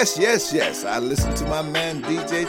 Yes, yes, yes. I listen to my man DJ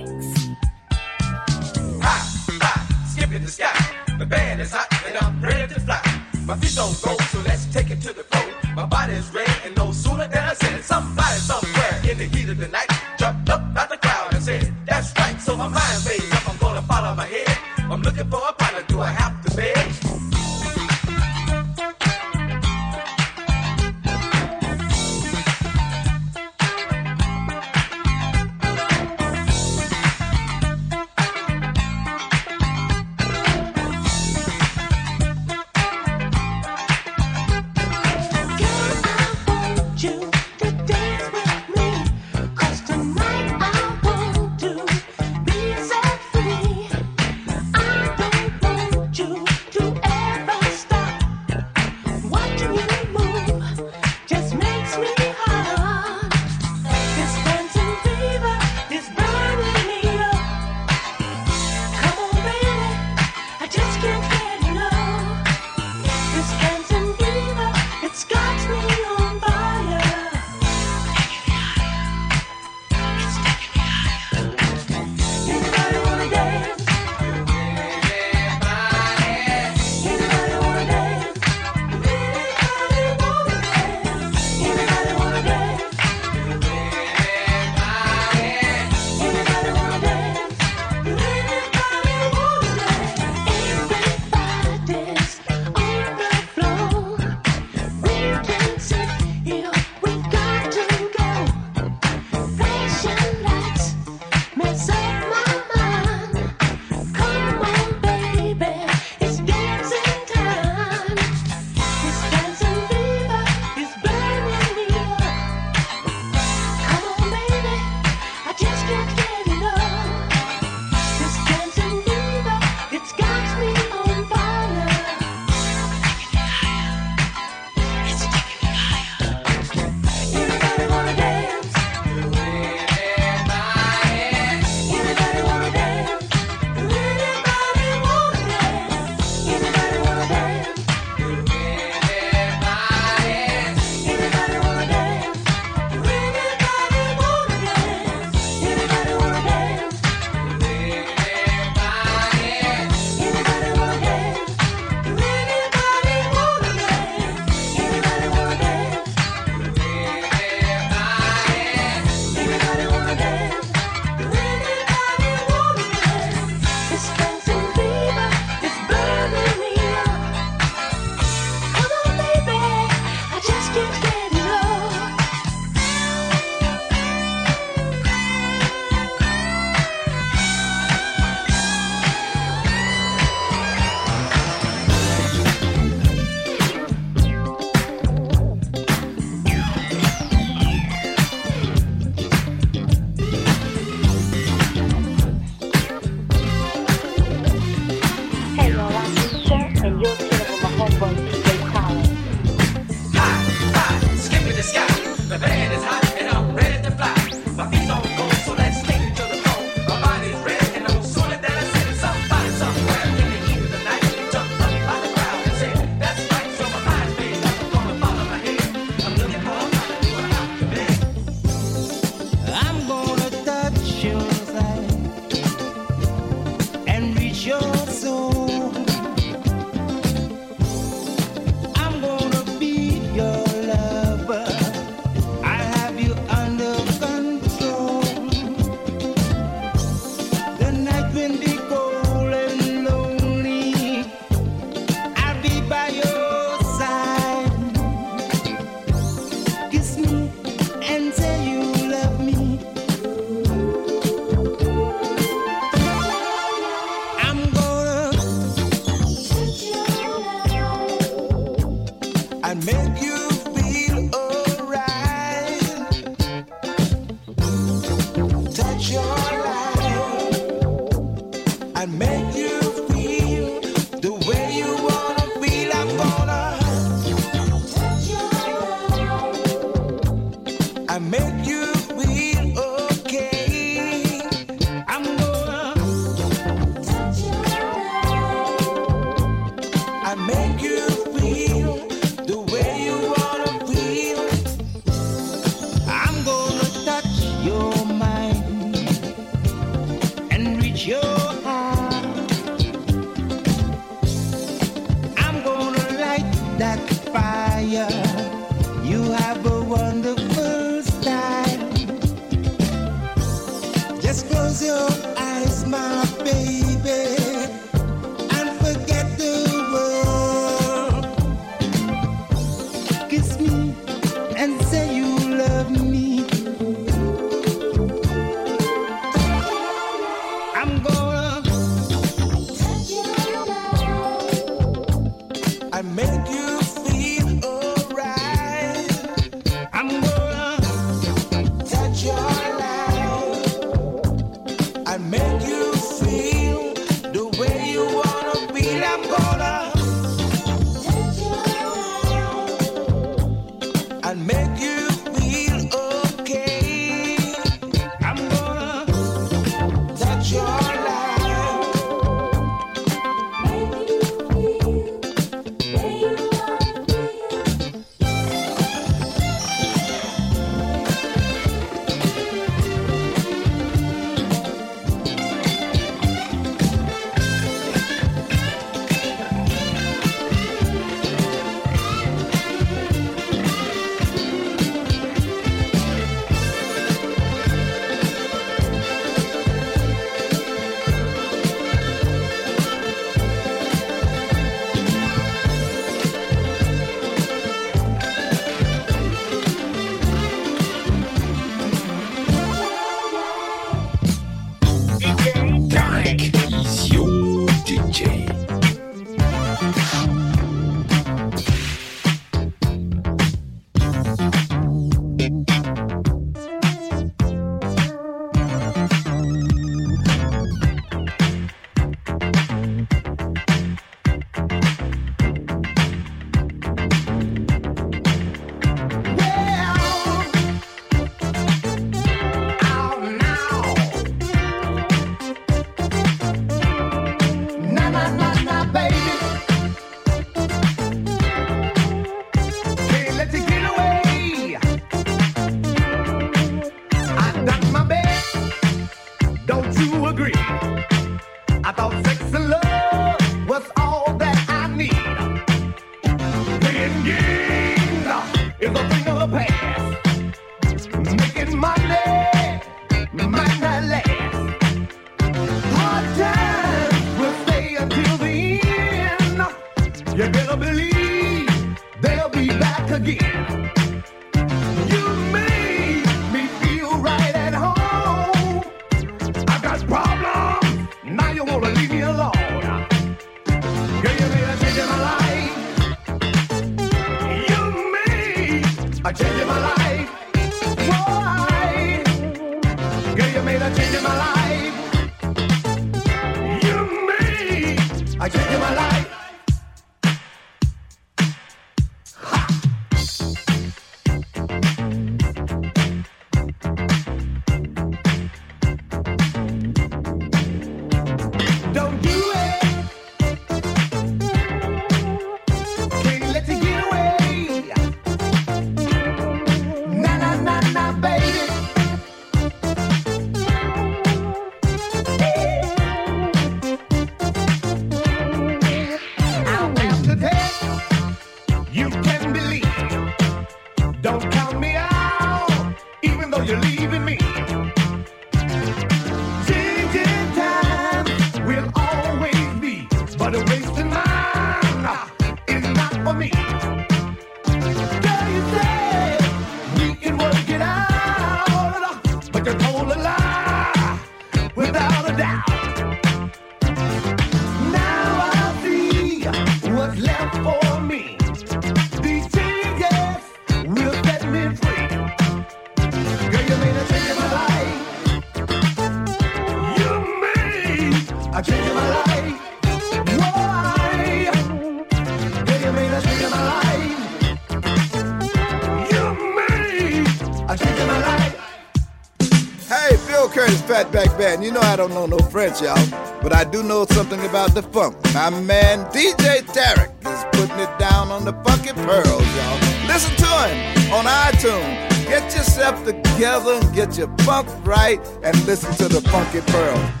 band. You know I don't know no French, y'all, but I do know something about the funk. My man DJ Tarek is putting it down on the funky pearls, y'all. Listen to him on iTunes. Get yourself together and get your funk right and listen to the funky pearls.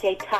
DJ Tarek.